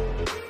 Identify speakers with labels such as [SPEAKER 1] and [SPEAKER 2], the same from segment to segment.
[SPEAKER 1] you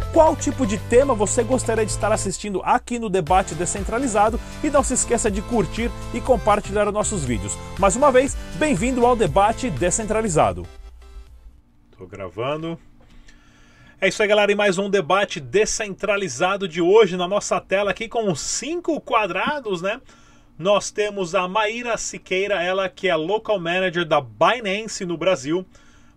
[SPEAKER 1] qual tipo de tema você gostaria de estar assistindo aqui no Debate Descentralizado e não se esqueça de curtir e compartilhar os nossos vídeos. Mais uma vez, bem-vindo ao Debate Descentralizado. Estou gravando. É isso aí, galera, e mais um debate descentralizado de hoje na nossa tela aqui com cinco quadrados, né? Nós temos a Maíra Siqueira, ela que é local manager da Binance no Brasil.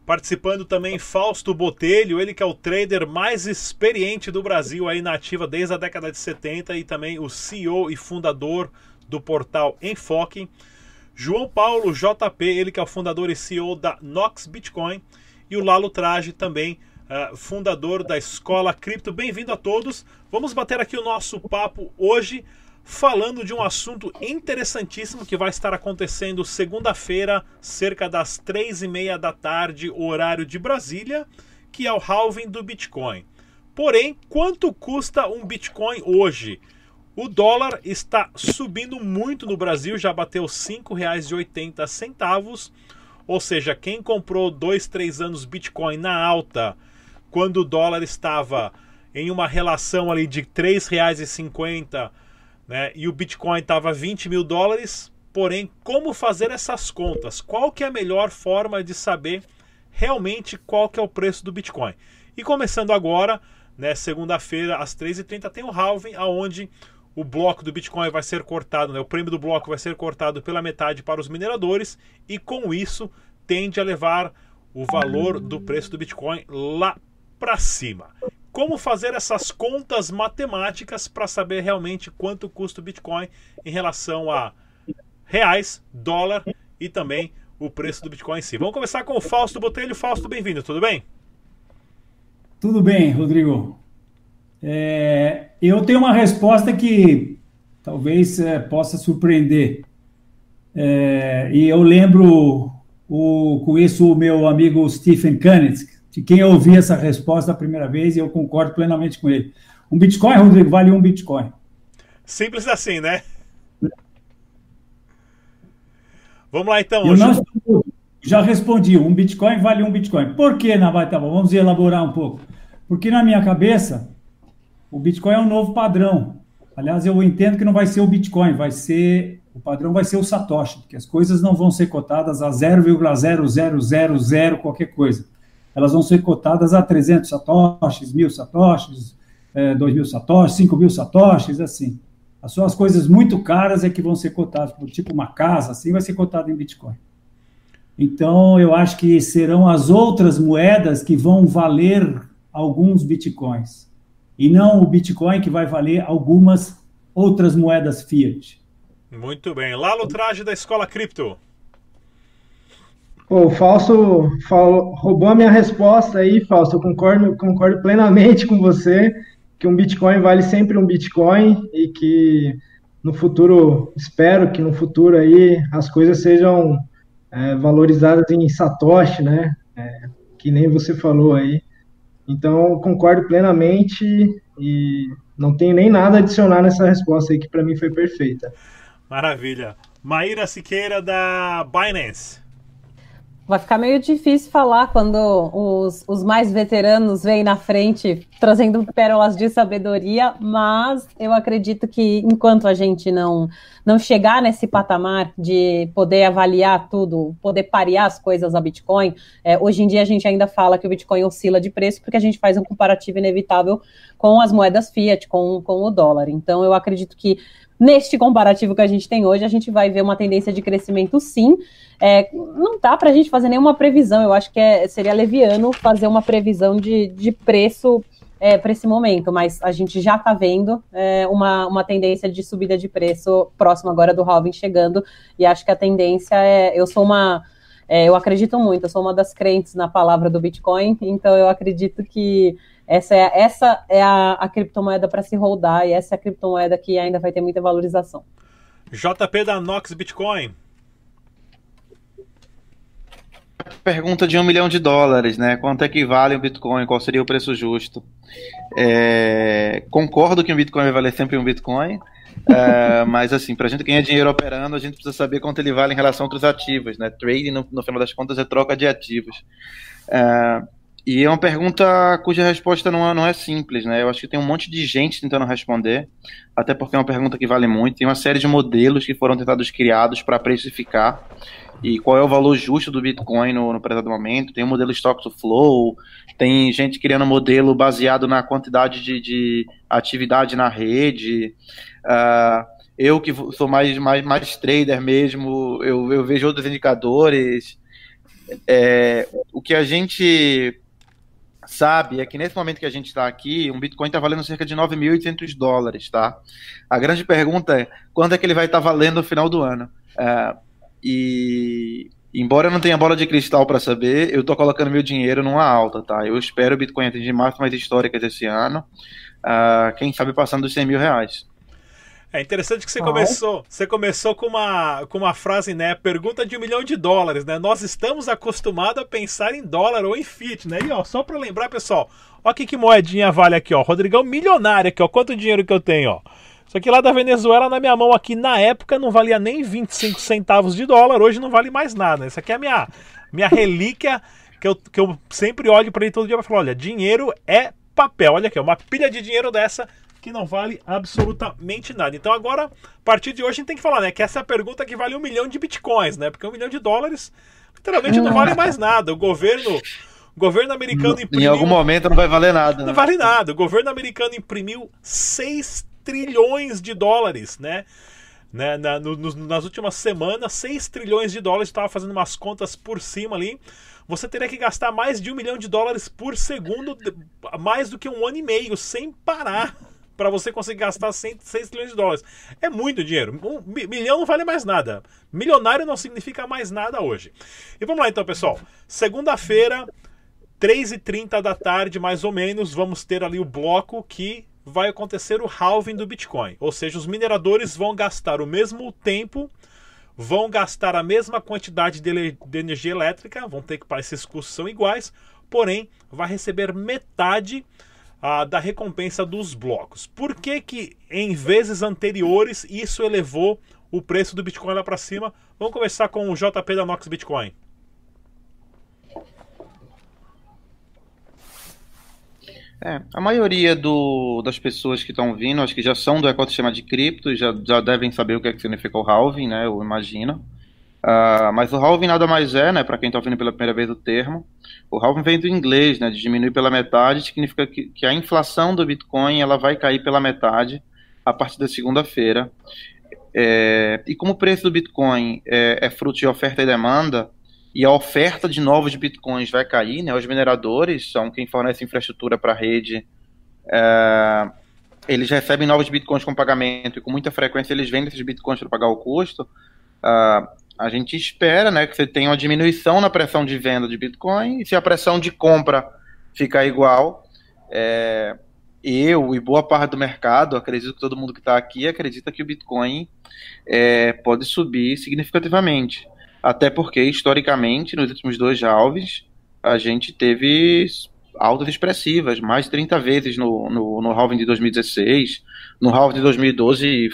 [SPEAKER 1] Participando também Fausto Botelho, ele que é o trader mais experiente do Brasil aí na ativa desde a década de 70 e também o CEO e fundador do portal Enfoque. João Paulo JP, ele que é o fundador e CEO da Nox Bitcoin. E o Lalo Traje também, uh, fundador da Escola Cripto. Bem-vindo a todos. Vamos bater aqui o nosso papo hoje falando de um assunto interessantíssimo que vai estar acontecendo segunda-feira, cerca das três e meia da tarde, horário de Brasília, que é o halving do Bitcoin. Porém, quanto custa um Bitcoin hoje? O dólar está subindo muito no Brasil, já bateu R$ 5,80, ou seja, quem comprou dois, três anos Bitcoin na alta, quando o dólar estava em uma relação ali de R$ 3,50 né? E o Bitcoin estava 20 mil dólares. Porém, como fazer essas contas? Qual que é a melhor forma de saber realmente qual que é o preço do Bitcoin? E começando agora, né, segunda-feira às 3h30 tem o halving, aonde o bloco do Bitcoin vai ser cortado, né, o prêmio do bloco vai ser cortado pela metade para os mineradores e com isso tende a levar o valor do preço do Bitcoin lá para cima como fazer essas contas matemáticas para saber realmente quanto custa o Bitcoin em relação a reais, dólar e também o preço do Bitcoin em si. Vamos começar com o Fausto Botelho. Fausto, bem-vindo, tudo bem?
[SPEAKER 2] Tudo bem, Rodrigo. É, eu tenho uma resposta que talvez é, possa surpreender. É, e eu lembro, o, conheço o meu amigo Stephen Kanitz, de quem eu ouvi essa resposta a primeira vez e eu concordo plenamente com ele. Um Bitcoin, Rodrigo, vale um Bitcoin.
[SPEAKER 1] Simples assim, né? Vamos lá então.
[SPEAKER 2] Eu não, já respondi, um Bitcoin vale um Bitcoin. Por que, Nabai? Bom, vamos elaborar um pouco. Porque na minha cabeça, o Bitcoin é um novo padrão. Aliás, eu entendo que não vai ser o Bitcoin, vai ser o padrão vai ser o Satoshi, porque as coisas não vão ser cotadas a 0,0000 qualquer coisa elas vão ser cotadas a 300 satoshis, 1.000 satoshis, é, 2.000 satoshis, 5.000 satoshis, assim. As suas coisas muito caras é que vão ser cotadas, tipo uma casa, assim, vai ser cotada em Bitcoin. Então, eu acho que serão as outras moedas que vão valer alguns Bitcoins. E não o Bitcoin que vai valer algumas outras moedas fiat.
[SPEAKER 1] Muito bem. Lalo Traje da Escola Cripto.
[SPEAKER 3] O Fausto falou, roubou a minha resposta aí, Fausto. Eu concordo, concordo plenamente com você que um Bitcoin vale sempre um Bitcoin e que no futuro, espero que no futuro aí as coisas sejam é, valorizadas em Satoshi, né? É, que nem você falou aí. Então, concordo plenamente e não tenho nem nada a adicionar nessa resposta aí que para mim foi perfeita.
[SPEAKER 1] Maravilha. Maíra Siqueira da Binance.
[SPEAKER 4] Vai ficar meio difícil falar quando os, os mais veteranos vêm na frente trazendo pérolas de sabedoria, mas eu acredito que enquanto a gente não, não chegar nesse patamar de poder avaliar tudo, poder parear as coisas a Bitcoin, é, hoje em dia a gente ainda fala que o Bitcoin oscila de preço porque a gente faz um comparativo inevitável com as moedas fiat, com, com o dólar. Então eu acredito que neste comparativo que a gente tem hoje, a gente vai ver uma tendência de crescimento sim. É, não dá para a gente fazer nenhuma previsão, eu acho que é, seria leviano fazer uma previsão de, de preço é, para esse momento, mas a gente já está vendo é, uma, uma tendência de subida de preço próximo agora do halving chegando, e acho que a tendência é. Eu sou uma é, eu acredito muito, eu sou uma das crentes na palavra do Bitcoin, então eu acredito que essa é, essa é a, a criptomoeda para se rodar e essa é a criptomoeda que ainda vai ter muita valorização.
[SPEAKER 1] JP da Nox Bitcoin.
[SPEAKER 5] Pergunta de um milhão de dólares, né? Quanto é que vale um Bitcoin? Qual seria o preço justo? É, concordo que um Bitcoin vai valer sempre um Bitcoin, é, mas assim, para a gente ganhar dinheiro operando, a gente precisa saber quanto ele vale em relação a outros ativos, né? Trading, no, no final das contas, é troca de ativos. É, e é uma pergunta cuja resposta não é, não é simples, né? Eu acho que tem um monte de gente tentando responder, até porque é uma pergunta que vale muito. Tem uma série de modelos que foram tentados criados para precificar e qual é o valor justo do Bitcoin no, no presente momento. Tem o modelo Stock to Flow, tem gente criando modelo baseado na quantidade de, de atividade na rede. Uh, eu que sou mais, mais, mais trader mesmo, eu, eu vejo outros indicadores. É, o que a gente sabe é que nesse momento que a gente está aqui, um Bitcoin está valendo cerca de 9.800 dólares, tá? A grande pergunta é quando é que ele vai estar tá valendo no final do ano? É, e embora eu não tenha bola de cristal para saber, eu estou colocando meu dinheiro numa alta, tá? Eu espero o Bitcoin atingir máximas históricas esse ano, uh, quem sabe passando dos 100 mil reais.
[SPEAKER 1] É interessante que você começou, você começou com uma, com uma frase, né? Pergunta de um milhão de dólares, né? Nós estamos acostumados a pensar em dólar ou em fiat, né? E ó, só para lembrar, pessoal, ó que, que moedinha vale aqui, ó. Rodrigão milionário aqui, ó. Quanto dinheiro que eu tenho, ó. Isso aqui lá da Venezuela na minha mão aqui na época não valia nem 25 centavos de dólar, hoje não vale mais nada. Isso aqui é a minha, minha relíquia que eu, que eu sempre olho para ele todo dia e falo: olha, dinheiro é papel. Olha aqui, uma pilha de dinheiro dessa que não vale absolutamente nada. Então agora, a partir de hoje, a gente tem que falar, né? Que essa é a pergunta que vale um milhão de bitcoins, né? Porque um milhão de dólares literalmente não vale mais nada. O governo. O governo americano
[SPEAKER 5] imprimiu. Em algum momento não vai valer nada.
[SPEAKER 1] Não né? vale nada. O governo americano imprimiu 6 trilhões de dólares, né? né na, no, nas últimas semanas, 6 trilhões de dólares. Estava fazendo umas contas por cima ali. Você teria que gastar mais de um milhão de dólares por segundo, mais do que um ano e meio, sem parar para você conseguir gastar 106 trilhões de dólares. É muito dinheiro. Um milhão não vale mais nada. Milionário não significa mais nada hoje. E vamos lá então, pessoal. Segunda-feira, 3h30 da tarde, mais ou menos, vamos ter ali o bloco que vai acontecer o halving do Bitcoin. Ou seja, os mineradores vão gastar o mesmo tempo, vão gastar a mesma quantidade de, de energia elétrica, vão ter que parecer esses custos são iguais, porém vai receber metade ah, da recompensa dos blocos. Por que, que em vezes anteriores isso elevou o preço do Bitcoin lá para cima? Vamos começar com o JP da Nox Bitcoin.
[SPEAKER 5] É, a maioria do, das pessoas que estão vindo, acho que já são do ecossistema de cripto, já, já devem saber o que, é que significa o halving, né? Eu imagino. Uh, mas o halving nada mais é, né, para quem está ouvindo pela primeira vez o termo, o halving vem do inglês, né, de diminuir pela metade, significa que, que a inflação do Bitcoin ela vai cair pela metade a partir da segunda-feira. É, e como o preço do Bitcoin é, é, fruto de oferta e demanda, e a oferta de novos Bitcoins vai cair, né, os mineradores são quem fornece infraestrutura para a rede, é, eles recebem novos Bitcoins com pagamento e com muita frequência eles vendem esses Bitcoins para pagar o custo. Uh, a gente espera né, que você tenha uma diminuição na pressão de venda de Bitcoin, e se a pressão de compra ficar igual, é, eu e boa parte do mercado, acredito que todo mundo que está aqui acredita que o Bitcoin é, pode subir significativamente. Até porque, historicamente, nos últimos dois halves, a gente teve altas expressivas, mais de 30 vezes no, no, no halving de 2016, no halving de 2012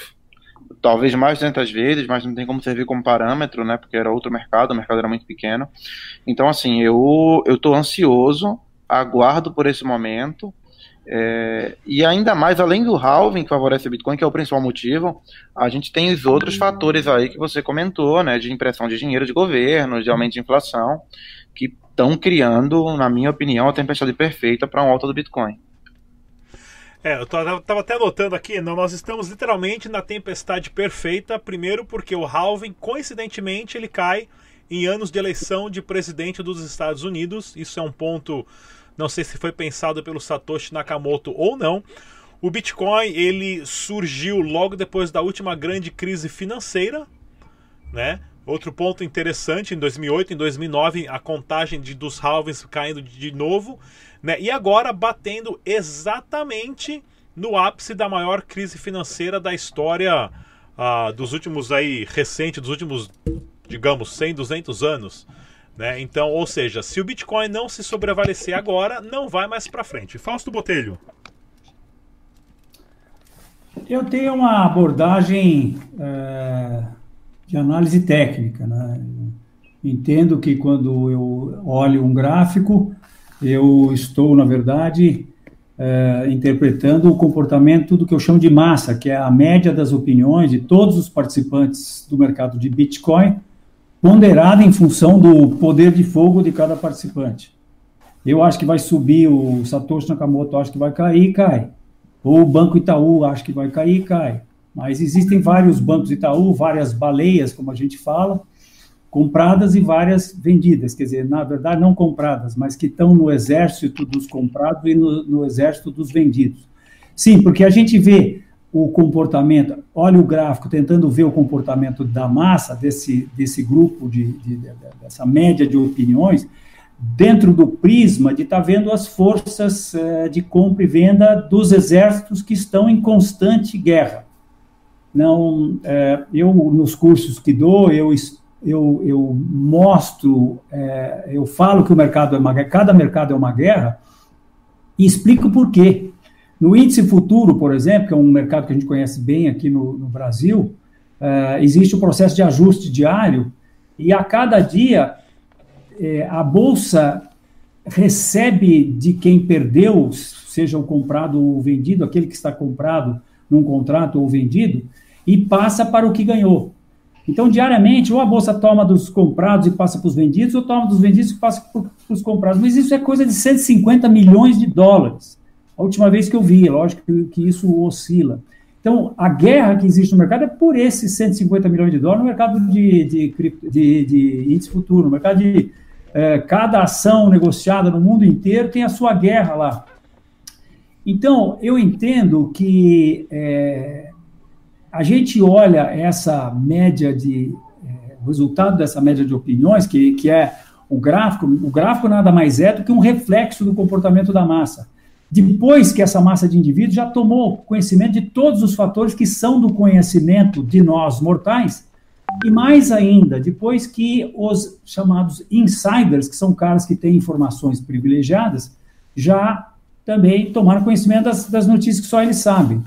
[SPEAKER 5] talvez mais de 200 vezes, mas não tem como servir como parâmetro, né? Porque era outro mercado, o mercado era muito pequeno. Então, assim, eu eu estou ansioso, aguardo por esse momento. É, e ainda mais, além do halving que favorece o Bitcoin, que é o principal motivo, a gente tem os outros fatores aí que você comentou, né? De impressão de dinheiro de governo, de aumento de inflação, que estão criando, na minha opinião, a tempestade perfeita para um alta do Bitcoin.
[SPEAKER 1] É, eu tava até anotando aqui, nós estamos literalmente na tempestade perfeita, primeiro porque o halving, coincidentemente, ele cai em anos de eleição de presidente dos Estados Unidos. Isso é um ponto, não sei se foi pensado pelo Satoshi Nakamoto ou não. O Bitcoin, ele surgiu logo depois da última grande crise financeira, né? Outro ponto interessante, em 2008, em 2009, a contagem de, dos halvings caindo de novo, né? E agora batendo exatamente no ápice da maior crise financeira da história uh, dos últimos aí recente, dos últimos, digamos, 100, 200 anos. Né? Então, ou seja, se o Bitcoin não se sobrevalecer agora, não vai mais para frente. Fausto Botelho.
[SPEAKER 2] Eu tenho uma abordagem é, de análise técnica. Né? Entendo que quando eu olho um gráfico, eu estou, na verdade, é, interpretando o comportamento do que eu chamo de massa, que é a média das opiniões de todos os participantes do mercado de Bitcoin, ponderada em função do poder de fogo de cada participante. Eu acho que vai subir, o Satoshi Nakamoto acho que vai cair, cai. Ou o Banco Itaú acho que vai cair, cai. Mas existem vários bancos Itaú, várias baleias, como a gente fala, compradas e várias vendidas, quer dizer, na verdade não compradas, mas que estão no exército dos comprados e no, no exército dos vendidos. Sim, porque a gente vê o comportamento, olha o gráfico, tentando ver o comportamento da massa, desse, desse grupo, de, de dessa média de opiniões, dentro do prisma de estar tá vendo as forças eh, de compra e venda dos exércitos que estão em constante guerra. Não, eh, eu nos cursos que dou, eu eu, eu mostro, é, eu falo que o mercado é uma guerra, cada mercado é uma guerra, e explico por quê. No índice futuro, por exemplo, que é um mercado que a gente conhece bem aqui no, no Brasil, é, existe o processo de ajuste diário, e a cada dia é, a bolsa recebe de quem perdeu, seja o comprado ou vendido, aquele que está comprado num contrato ou vendido, e passa para o que ganhou. Então, diariamente, ou a bolsa toma dos comprados e passa para os vendidos, ou toma dos vendidos e passa para os comprados. Mas isso é coisa de 150 milhões de dólares. A última vez que eu vi, lógico que, que isso oscila. Então, a guerra que existe no mercado é por esses 150 milhões de dólares no mercado de, de, de, de índice futuro, no mercado de é, cada ação negociada no mundo inteiro tem a sua guerra lá. Então, eu entendo que é, a gente olha essa média de é, resultado dessa média de opiniões, que, que é o gráfico, o gráfico nada mais é do que um reflexo do comportamento da massa. Depois que essa massa de indivíduos já tomou conhecimento de todos os fatores que são do conhecimento de nós mortais, e mais ainda, depois que os chamados insiders, que são caras que têm informações privilegiadas, já também tomaram conhecimento das, das notícias que só eles sabem.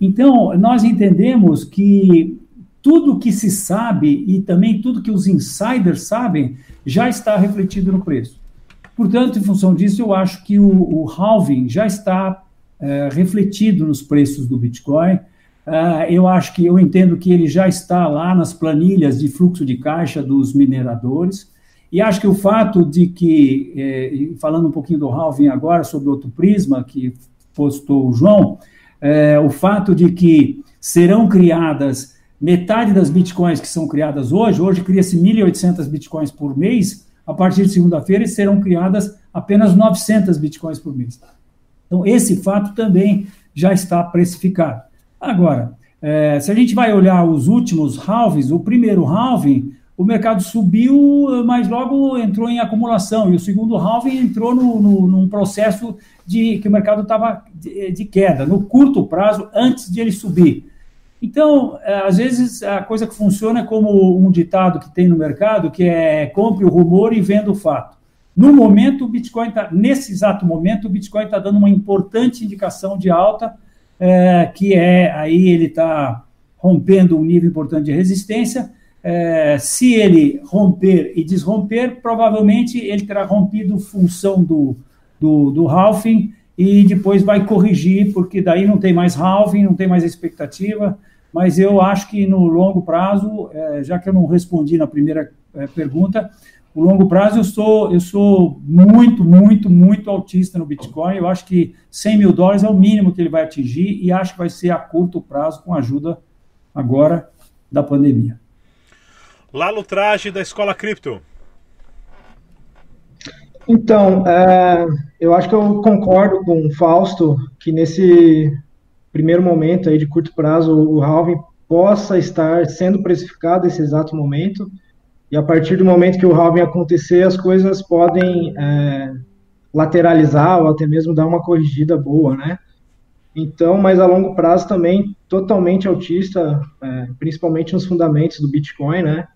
[SPEAKER 2] Então, nós entendemos que tudo que se sabe e também tudo que os insiders sabem já está refletido no preço. Portanto, em função disso, eu acho que o, o halving já está é, refletido nos preços do Bitcoin. Uh, eu acho que eu entendo que ele já está lá nas planilhas de fluxo de caixa dos mineradores. E acho que o fato de que, eh, falando um pouquinho do halving agora, sobre outro prisma que postou o João, é, o fato de que serão criadas metade das bitcoins que são criadas hoje, hoje cria-se 1.800 bitcoins por mês, a partir de segunda-feira serão criadas apenas 900 bitcoins por mês. Então, esse fato também já está precificado. Agora, é, se a gente vai olhar os últimos halvings, o primeiro halving, o mercado subiu, mas logo entrou em acumulação, e o segundo halving entrou no, no, num processo de que o mercado estava de, de, queda, no curto prazo, antes de ele subir. Então, é, às vezes, a coisa que funciona é como um ditado que tem no mercado, que é compre o rumor e venda o fato. No momento, o Bitcoin está, nesse exato momento, o Bitcoin está dando uma importante indicação de alta, é, que é, aí ele está rompendo um nível importante de resistência, é, se ele romper e desromper, provavelmente ele terá rompido função do, do, do halving e depois vai corrigir, porque daí não tem mais halving, não tem mais expectativa, mas eu acho que no longo prazo, é, já que eu não respondi na primeira é, pergunta, o longo prazo eu sou, eu sou muito, muito, muito altista no Bitcoin, eu acho que 100 mil dólares é o mínimo que ele vai atingir e acho que vai ser a curto prazo com a ajuda agora da pandemia.
[SPEAKER 1] Lalo Traje, da Escola Cripto.
[SPEAKER 3] Então, é, eu acho que eu concordo com o Fausto que nesse primeiro momento aí de curto prazo o halving possa estar sendo precificado nesse exato momento. e a partir do momento que o halving acontecer, as coisas podem é, lateralizar ou até mesmo dar uma corrigida boa, né? Então, mas a longo prazo também totalmente autista, é, principalmente nos fundamentos do Bitcoin, né?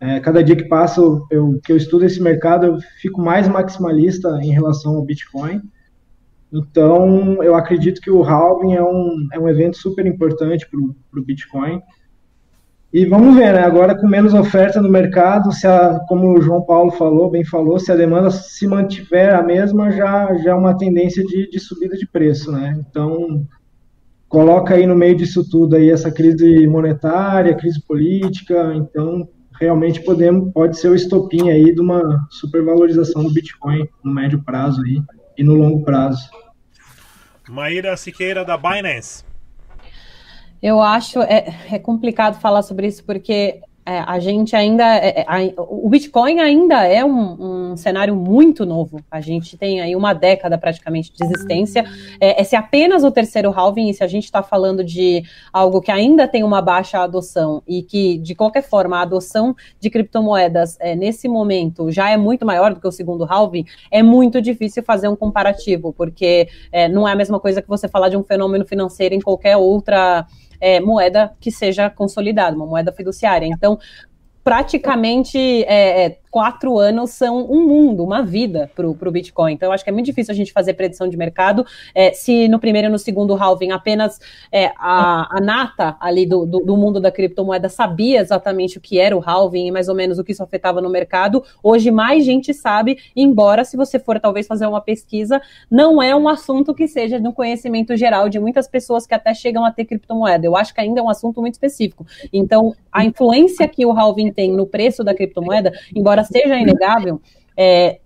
[SPEAKER 3] É, cada dia que passa eu, que eu estudo esse mercado, eu fico mais maximalista em relação ao Bitcoin. Então, eu acredito que o halving é um, é um evento super importante para o Bitcoin. E vamos ver, né? Agora com menos oferta no mercado, se a, como o João Paulo falou, bem falou, se a demanda se mantiver a mesma, já, já é uma tendência de, de subida de preço, né? Então, coloca aí no meio disso tudo aí essa crise monetária, crise política, então realmente podemos, pode ser o estopim aí de uma supervalorização do Bitcoin no médio prazo aí e no longo prazo.
[SPEAKER 1] Maíra Siqueira da Binance.
[SPEAKER 4] Eu acho é, é complicado falar sobre isso porque é, a gente ainda. É, é o Bitcoin ainda é um, um, cenário muito novo. A gente tem aí uma década praticamente de existência. É, esse é apenas o terceiro halving, e se a gente está falando de algo que ainda tem uma baixa adoção e que, de qualquer forma, a adoção de criptomoedas é, nesse momento já é muito maior do que o segundo halving, é muito difícil fazer um comparativo, porque é, não é a mesma coisa que você falar de um fenômeno financeiro em qualquer outra é, moeda que seja consolidada, uma moeda fiduciária. Então, praticamente é, é, quatro anos são um mundo, uma vida para o Bitcoin. Então, eu acho que é muito difícil a gente fazer predição de mercado é, se no primeiro e no segundo halving apenas é, a, a, nata ali do, do, do, mundo da criptomoeda sabia exatamente o que era o halving e mais ou menos o que isso afetava no mercado. Hoje, mais gente sabe, embora se você for talvez fazer uma pesquisa, não é um assunto que seja no conhecimento geral de muitas pessoas que até chegam a ter criptomoeda. Eu acho que ainda é um assunto muito específico. Então, a influência que o halving tem no preço da criptomoeda, embora seja inegável, é,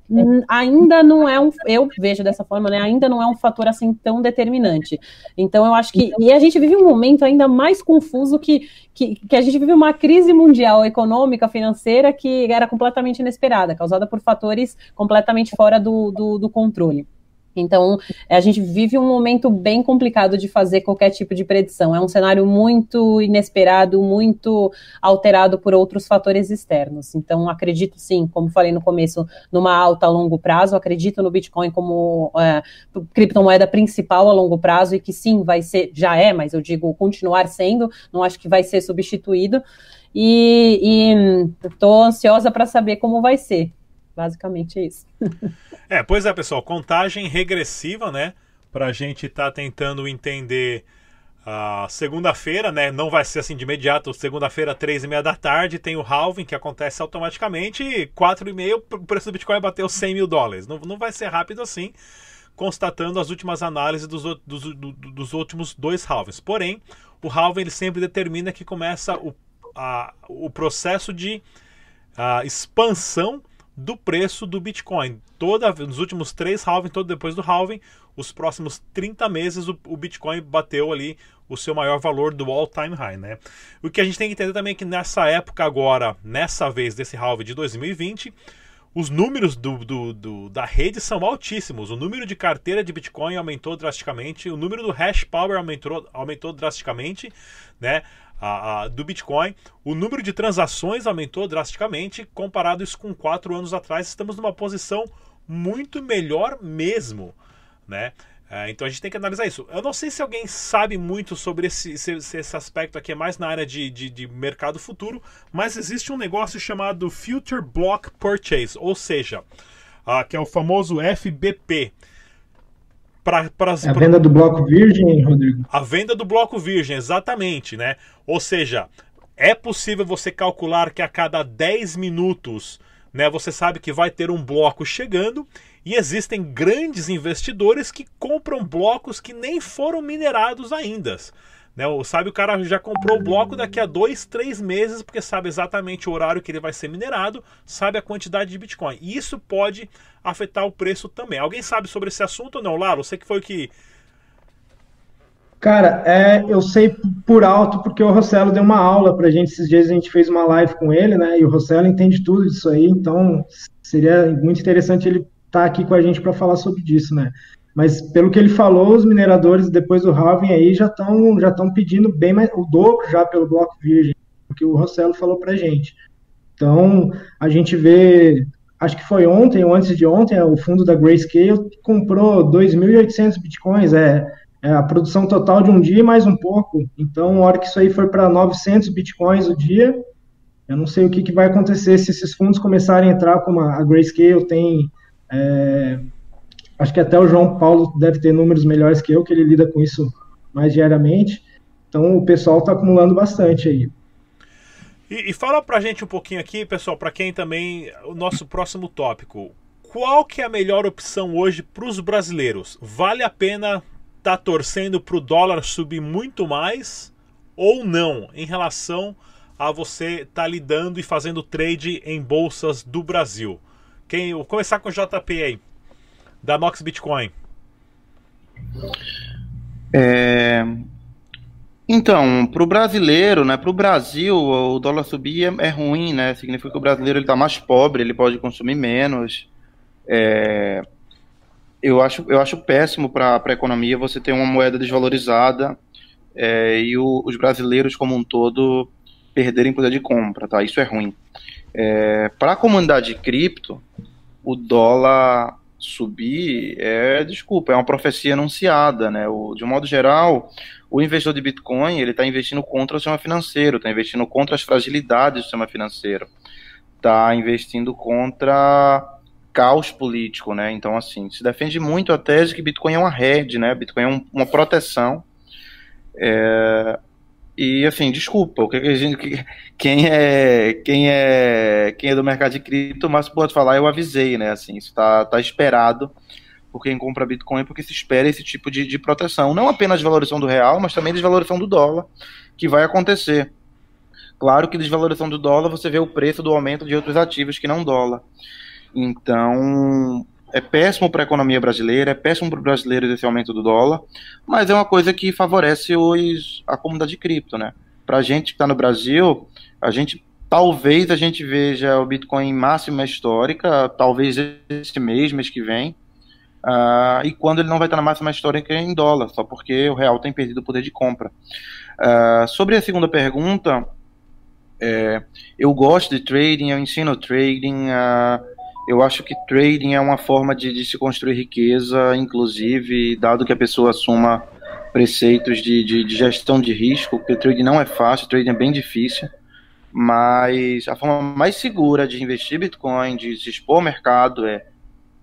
[SPEAKER 4] ainda não é um, eu vejo dessa forma, né? Ainda não é um fator assim tão determinante. Então eu acho que e a gente vive um momento ainda mais confuso que, que, que a gente vive uma crise mundial econômica, financeira que era completamente inesperada, causada por fatores completamente fora do, do, do controle. Então, a gente vive um momento bem complicado de fazer qualquer tipo de predição. É um cenário muito inesperado, muito alterado por outros fatores externos. Então, acredito sim, como falei no começo, numa alta a longo prazo. Acredito no Bitcoin como é, criptomoeda principal a longo prazo e que sim, vai ser, já é, mas eu digo continuar sendo. Não acho que vai ser substituído. E estou ansiosa para saber como vai ser. Basicamente é isso.
[SPEAKER 1] é, pois é, pessoal, contagem regressiva, né? Pra gente estar tá tentando entender a uh, segunda-feira, né? Não vai ser assim de imediato. Segunda-feira, três e meia da tarde, tem o halving que acontece automaticamente. E quatro e meia, o preço do Bitcoin bateu 100 mil dólares. Não, não vai ser rápido assim, constatando as últimas análises dos, dos, dos últimos dois halvings. Porém, o halving ele sempre determina que começa o, a, o processo de a, ah, expansão do preço do Bitcoin. Toda, nos últimos três halving, todo depois do halving, os próximos 30 meses o, o, Bitcoin bateu ali o seu maior valor do all-time high, né? O que a gente tem que entender também é que nessa época agora, nessa vez desse halving de 2020, os números do, do, do, da rede são altíssimos. O número de carteira de Bitcoin aumentou drasticamente, o número do hash power aumentou, aumentou drasticamente, né? a, a, do Bitcoin. O número de transações aumentou drasticamente comparado isso com quatro anos atrás. Estamos numa posição muito melhor mesmo, né? É, então a gente tem que analisar isso. Eu não sei se alguém sabe muito sobre esse, esse, esse aspecto aqui, é mais na área de, de, de, mercado futuro, mas existe um negócio chamado Future Block Purchase, ou seja, uh, que é o famoso FBP.
[SPEAKER 3] Pra, pra, é a venda do bloco virgem, Rodrigo?
[SPEAKER 1] A venda do bloco virgem, exatamente, né? Ou seja, é possível você calcular que a cada 10 minutos, né, você sabe que vai ter um bloco chegando e existem grandes investidores que compram blocos que nem foram minerados ainda. Né? Sabe, o cara já comprou o bloco daqui a dois, três meses, porque sabe exatamente o horário que ele vai ser minerado, sabe a quantidade de Bitcoin. E isso pode afetar o preço também. Alguém sabe sobre esse assunto ou não? Laro, você que foi que.
[SPEAKER 3] Cara, é, eu sei por alto, porque o Rossello deu uma aula pra gente esses dias, a gente fez uma live com ele, né? E o Rossello entende tudo disso aí, então seria muito interessante ele tá aqui com a gente para falar sobre isso, né? Mas pelo que ele falou, os mineradores depois do halving aí já estão já estão pedindo bem mais o dobro já pelo bloco virgem, que o Rossello falou para gente. Então, a gente vê, acho que foi ontem ou antes de ontem, o fundo da Grayscale comprou 2.800 bitcoins, é, é, a produção total de um dia mais um pouco. Então, a hora que isso aí for para 900 bitcoins o dia, eu não sei o que, que, vai acontecer se esses fundos começarem a entrar, como a Grayscale tem. É, acho que até o João Paulo deve ter números melhores que eu, que ele lida com isso mais diariamente. Então, o pessoal está acumulando bastante aí.
[SPEAKER 1] E, e fala pra gente um pouquinho aqui, pessoal, para quem também. O nosso próximo tópico. Qual que é a melhor opção hoje para os brasileiros? Vale a pena estar tá torcendo para o dólar subir muito mais ou não em relação a você estar tá lidando e fazendo trade em bolsas do Brasil? Quem, vou começar com o JP aí, da Nox Bitcoin.
[SPEAKER 5] É, então, para o brasileiro, né, para o Brasil, o dólar subir é, é, ruim, né? Significa que o brasileiro está mais pobre, ele pode consumir menos. É, eu, acho, eu acho péssimo para a economia você ter uma moeda desvalorizada é, e o, os brasileiros como um todo perderem poder de compra, tá? Isso é ruim. É, para a comunidade cripto, o dólar subir é, desculpa, é uma profecia anunciada, né? O, de um modo geral, o investidor de Bitcoin ele está investindo contra o sistema financeiro, está investindo contra as fragilidades do sistema financeiro, está investindo contra caos político, né? Então, assim, se defende muito a tese que Bitcoin é uma rede, né? Bitcoin é um, uma proteção. É, e assim, desculpa, o que a gente, quem é quem é quem é do mercado de cripto, mas pode falar, eu avisei, né? Assim, isso está tá esperado por quem compra Bitcoin, porque se espera esse tipo de, de proteção, não apenas desvalorização do real, mas também desvalorização do dólar, que vai acontecer. Claro que desvalorização do dólar, você vê o preço do aumento de outros ativos que não dólar. Então, é péssimo para a economia brasileira, é péssimo para o brasileiro esse aumento do dólar, mas é uma coisa que favorece os, a comunidade de cripto, né? Para a gente que está no Brasil, a gente talvez a gente veja o Bitcoin em máxima histórica, talvez esse mês, mês que vem, uh, e quando ele não vai estar na máxima histórica é em dólar, só porque o real tem perdido o poder de compra. Uh, sobre a segunda pergunta, é, eu gosto de trading, eu ensino trading, uh, eu acho que trading é uma forma de, de se construir riqueza, inclusive, dado que a pessoa assuma preceitos de, de, de, gestão de risco, porque trading não é fácil, trading é bem difícil, mas a forma mais segura de investir Bitcoin, de se expor ao mercado, é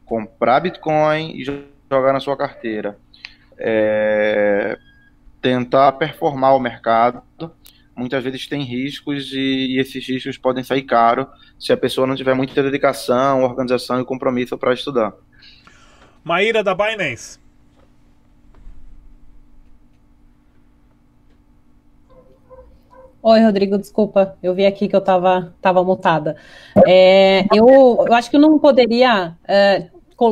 [SPEAKER 5] comprar Bitcoin e jogar na sua carteira. É tentar performar o mercado muitas vezes tem riscos e, e, esses riscos podem sair caro se a pessoa não tiver muita dedicação, organização e compromisso para estudar.
[SPEAKER 1] Maíra da Binance.
[SPEAKER 4] Oi, Rodrigo, desculpa, eu vi aqui que eu estava tava mutada. É, eu, eu acho que eu não poderia é,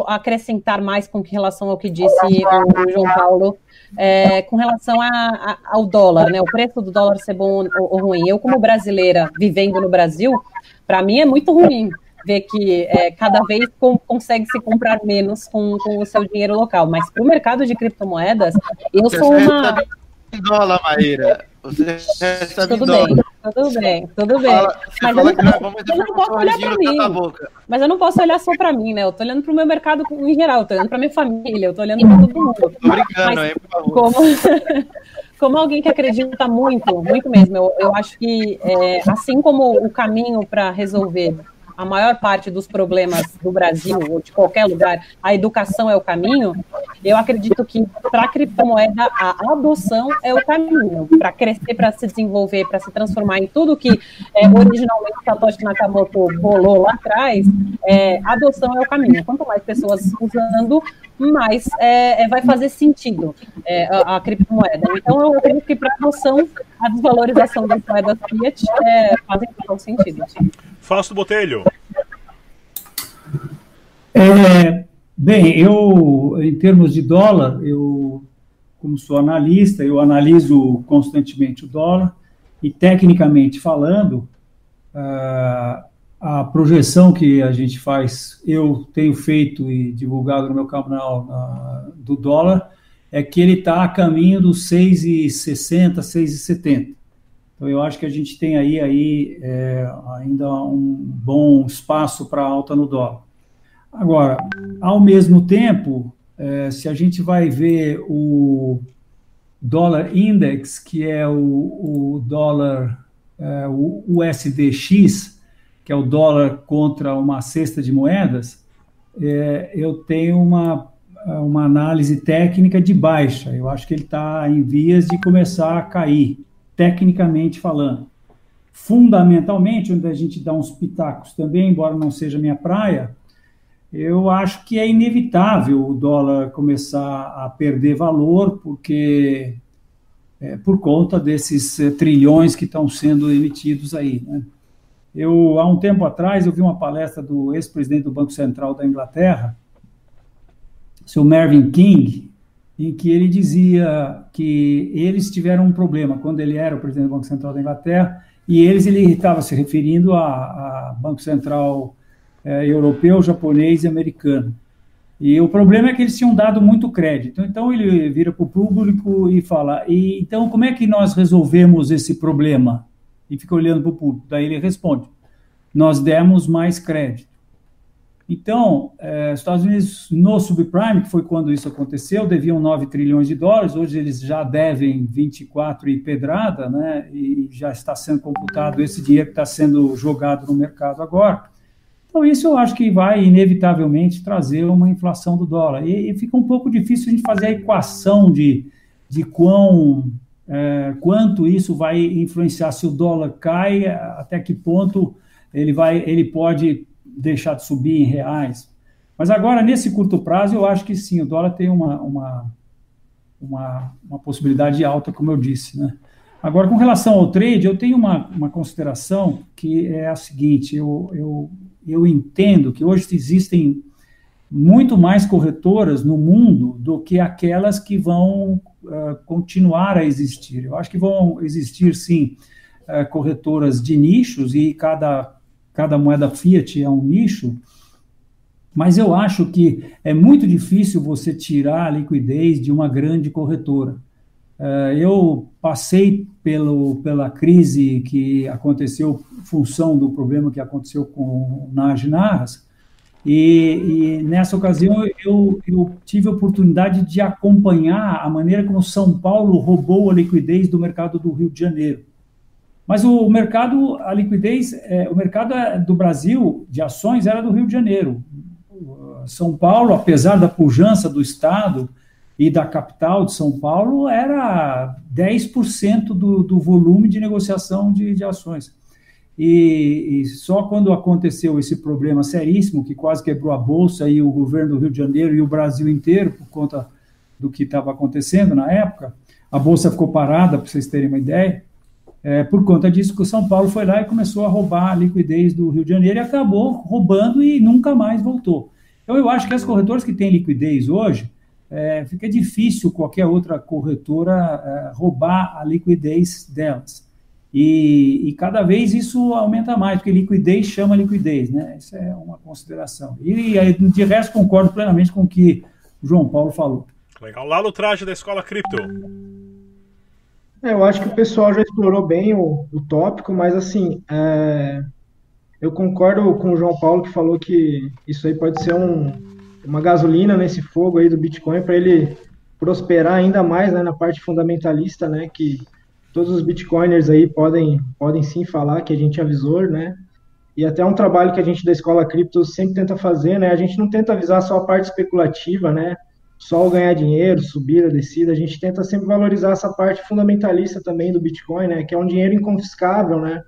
[SPEAKER 4] acrescentar mais com relação ao que disse o João Paulo é, com relação a, a, ao dólar, né? O preço do dólar ser bom ou, ou ruim. Eu, como brasileira, vivendo no Brasil, para mim é muito ruim ver que é, cada vez com, consegue se comprar menos com, com o seu dinheiro local. Mas para o mercado de criptomoedas, eu sou uma.
[SPEAKER 5] Em dólar, Maíra. Você
[SPEAKER 4] recebe tudo bem, tudo bem, tudo bem. Fala, mas eu não, posso, eu não posso olhar para mim. Mas eu não posso olhar só para mim, né? Eu tô olhando para o meu mercado em geral, eu tô olhando para minha família, eu tô olhando para todo mundo. Tô
[SPEAKER 5] brincando, mas, hein, por favor.
[SPEAKER 4] Como, como alguém que acredita muito, muito mesmo, eu, eu acho que é, assim como o caminho para resolver a maior parte dos problemas do Brasil ou de qualquer lugar, a educação é o caminho, eu acredito que para a criptomoeda a adoção é o caminho para crescer, para se desenvolver, para se transformar em tudo que é, originalmente Satoshi Nakamoto bolou lá atrás. É, a adoção é o caminho. Quanto mais pessoas usando, mais é, é vai fazer sentido é, a, a, criptomoeda. Então, eu acredito que para a adoção, a desvalorização das moedas fiat é, fazem todo sentido.
[SPEAKER 1] Fausto Botelho.
[SPEAKER 2] É, bem, eu, em termos de dólar, eu, como sou analista, eu analiso constantemente o dólar e, tecnicamente falando, a, projeção que a gente faz, eu tenho feito e divulgado no meu canal na, do dólar, é que ele está a caminho dos 6,60, 6,70. Então, eu acho que a gente tem aí, aí é, ainda um bom espaço para alta no dólar. Agora, ao mesmo tempo, é, se a gente vai ver o dólar index, que é o, o dólar, é, o USDX, que é o dólar contra uma cesta de moedas, é, eu tenho uma, uma análise técnica de baixa. Eu acho que ele está em vias de começar a cair, tecnicamente falando. Fundamentalmente, onde a gente dá uns pitacos também, embora não seja minha praia, eu acho que é inevitável o dólar começar a perder valor, porque é, por conta desses é, trilhões que estão sendo emitidos aí. Né? Eu, há um tempo atrás, eu vi uma palestra do ex-presidente do Banco Central da Inglaterra, seu Mervyn King, em que ele dizia que eles tiveram um problema quando ele era o presidente do Banco Central da Inglaterra, e eles ele estava se referindo a, a Banco Central é, europeu, japonês e americano. E o problema é que eles tinham dado muito crédito. Então ele vira para o público e fala: e, então como é que nós resolvemos esse problema? E fica olhando para o público. Daí ele responde: nós demos mais crédito. Então, é, Estados Unidos no subprime, que foi quando isso aconteceu, deviam 9 trilhões de dólares, hoje eles já devem 24 e pedrada, né? E já está sendo computado esse dinheiro que está sendo jogado no mercado agora. Então, isso eu acho que vai, inevitavelmente, trazer uma inflação do dólar. E, e fica um pouco difícil a gente fazer a equação de, de quão, é, quanto isso vai influenciar. Se o dólar cai, até que ponto ele, vai, ele pode deixar de subir em reais. Mas agora, nesse curto prazo, eu acho que sim, o dólar tem uma, uma, uma, uma possibilidade alta, como eu disse. Né? Agora, com relação ao trade, eu tenho uma, uma consideração que é a seguinte: eu, eu eu entendo que hoje existem muito mais corretoras no mundo do que aquelas que vão uh, continuar a existir. Eu acho que vão existir, sim, uh, corretoras de nichos e cada, cada moeda fiat é um nicho, mas eu acho que é muito difícil você tirar a liquidez de uma grande corretora. Uh, eu passei pelo, pela crise que aconteceu, função do problema que aconteceu com Nage Narras, e, e, nessa ocasião eu, eu, tive a oportunidade de acompanhar a maneira como São Paulo roubou a liquidez do mercado do Rio de Janeiro. Mas o mercado, a liquidez, é, o mercado do Brasil de ações era do Rio de Janeiro. São Paulo, apesar da pujança do Estado, e da capital de São Paulo era 10% do, do volume de negociação de, de ações. E, e, só quando aconteceu esse problema seríssimo, que quase quebrou a Bolsa e o governo do Rio de Janeiro e o Brasil inteiro, por conta do que estava acontecendo na época, a Bolsa ficou parada, para vocês terem uma ideia, é, por conta disso que o São Paulo foi lá e começou a roubar a liquidez do Rio de Janeiro e acabou roubando e nunca mais voltou. Então eu acho que as corretoras que têm liquidez hoje, é, fica difícil qualquer outra corretora é, roubar a liquidez delas. E, e, cada vez isso aumenta mais, porque liquidez chama liquidez, né? Isso é uma consideração. E, e de resto, concordo plenamente com o que o João Paulo falou.
[SPEAKER 1] Legal. Lá no traje da Escola Cripto.
[SPEAKER 3] É, eu acho que o pessoal já explorou bem o, o tópico, mas assim, é, eu concordo com o João Paulo que falou que isso aí pode ser um, uma gasolina nesse fogo aí do Bitcoin para ele prosperar ainda mais né, na parte fundamentalista, né, que todos os bitcoiners aí podem, podem sim falar que a gente avisou, né, e até um trabalho que a gente da Escola Cripto sempre tenta fazer, né, a gente não tenta avisar só a parte especulativa, né, só o ganhar dinheiro, subir a descida, a gente tenta sempre valorizar essa parte fundamentalista também do Bitcoin, né, que é um dinheiro inconfiscável, né,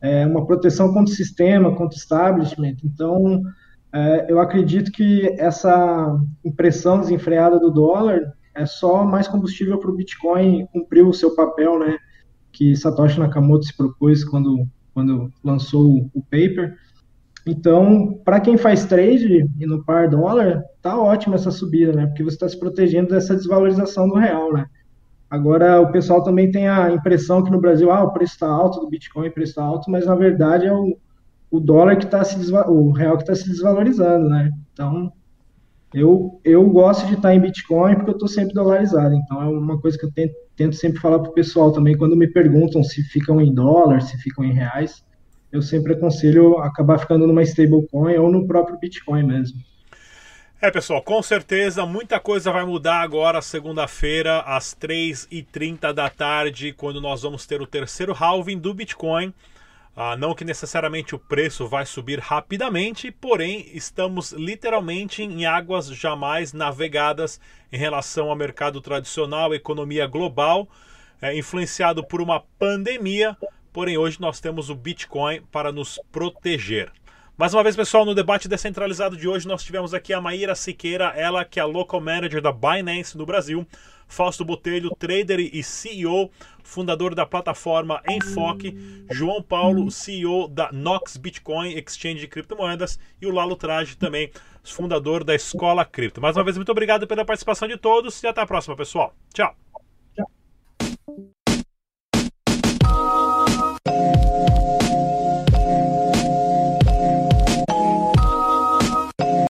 [SPEAKER 3] é uma proteção contra o sistema, contra o establishment, então é, eu acredito que essa impressão desenfreada do dólar é só mais combustível para o Bitcoin cumprir o seu papel, né? Que Satoshi Nakamoto se propôs quando, quando lançou o paper. Então, para quem faz trade e no par dólar, tá ótima essa subida, né? Porque você está se protegendo dessa desvalorização do real, né? Agora, o pessoal também tem a impressão que no Brasil, ah, o preço está alto do Bitcoin, o preço está alto, mas na verdade é o, o dólar que está se o real que está se desvalorizando, né? Então Eu, eu gosto de estar em Bitcoin porque eu estou sempre dolarizado. Então é uma coisa que eu tento, tento sempre falar para o pessoal também, quando me perguntam se ficam em dólar, se ficam em reais, eu sempre aconselho acabar ficando numa stablecoin ou no próprio Bitcoin mesmo.
[SPEAKER 1] É, pessoal, com certeza muita coisa vai mudar agora, segunda-feira, às 3h30 da tarde, quando nós vamos ter o terceiro halving do Bitcoin. Ah, não que necessariamente o preço vai subir rapidamente, porém estamos literalmente em águas jamais navegadas em relação ao mercado tradicional, economia global, é, influenciado por uma pandemia. Porém, hoje nós temos o Bitcoin para nos proteger. Mais uma vez, pessoal, no debate descentralizado de hoje, nós tivemos aqui a Maíra Siqueira, ela que é a local manager da Binance no Brasil, Fausto Botelho, trader e CEO, fundador da plataforma Enfoque, João Paulo, CEO da Nox Bitcoin Exchange de criptomoedas e o Lalo Trage também, fundador da Escola Cripto. Mais uma vez, muito obrigado pela participação de todos e até a próxima, pessoal. Tchau. you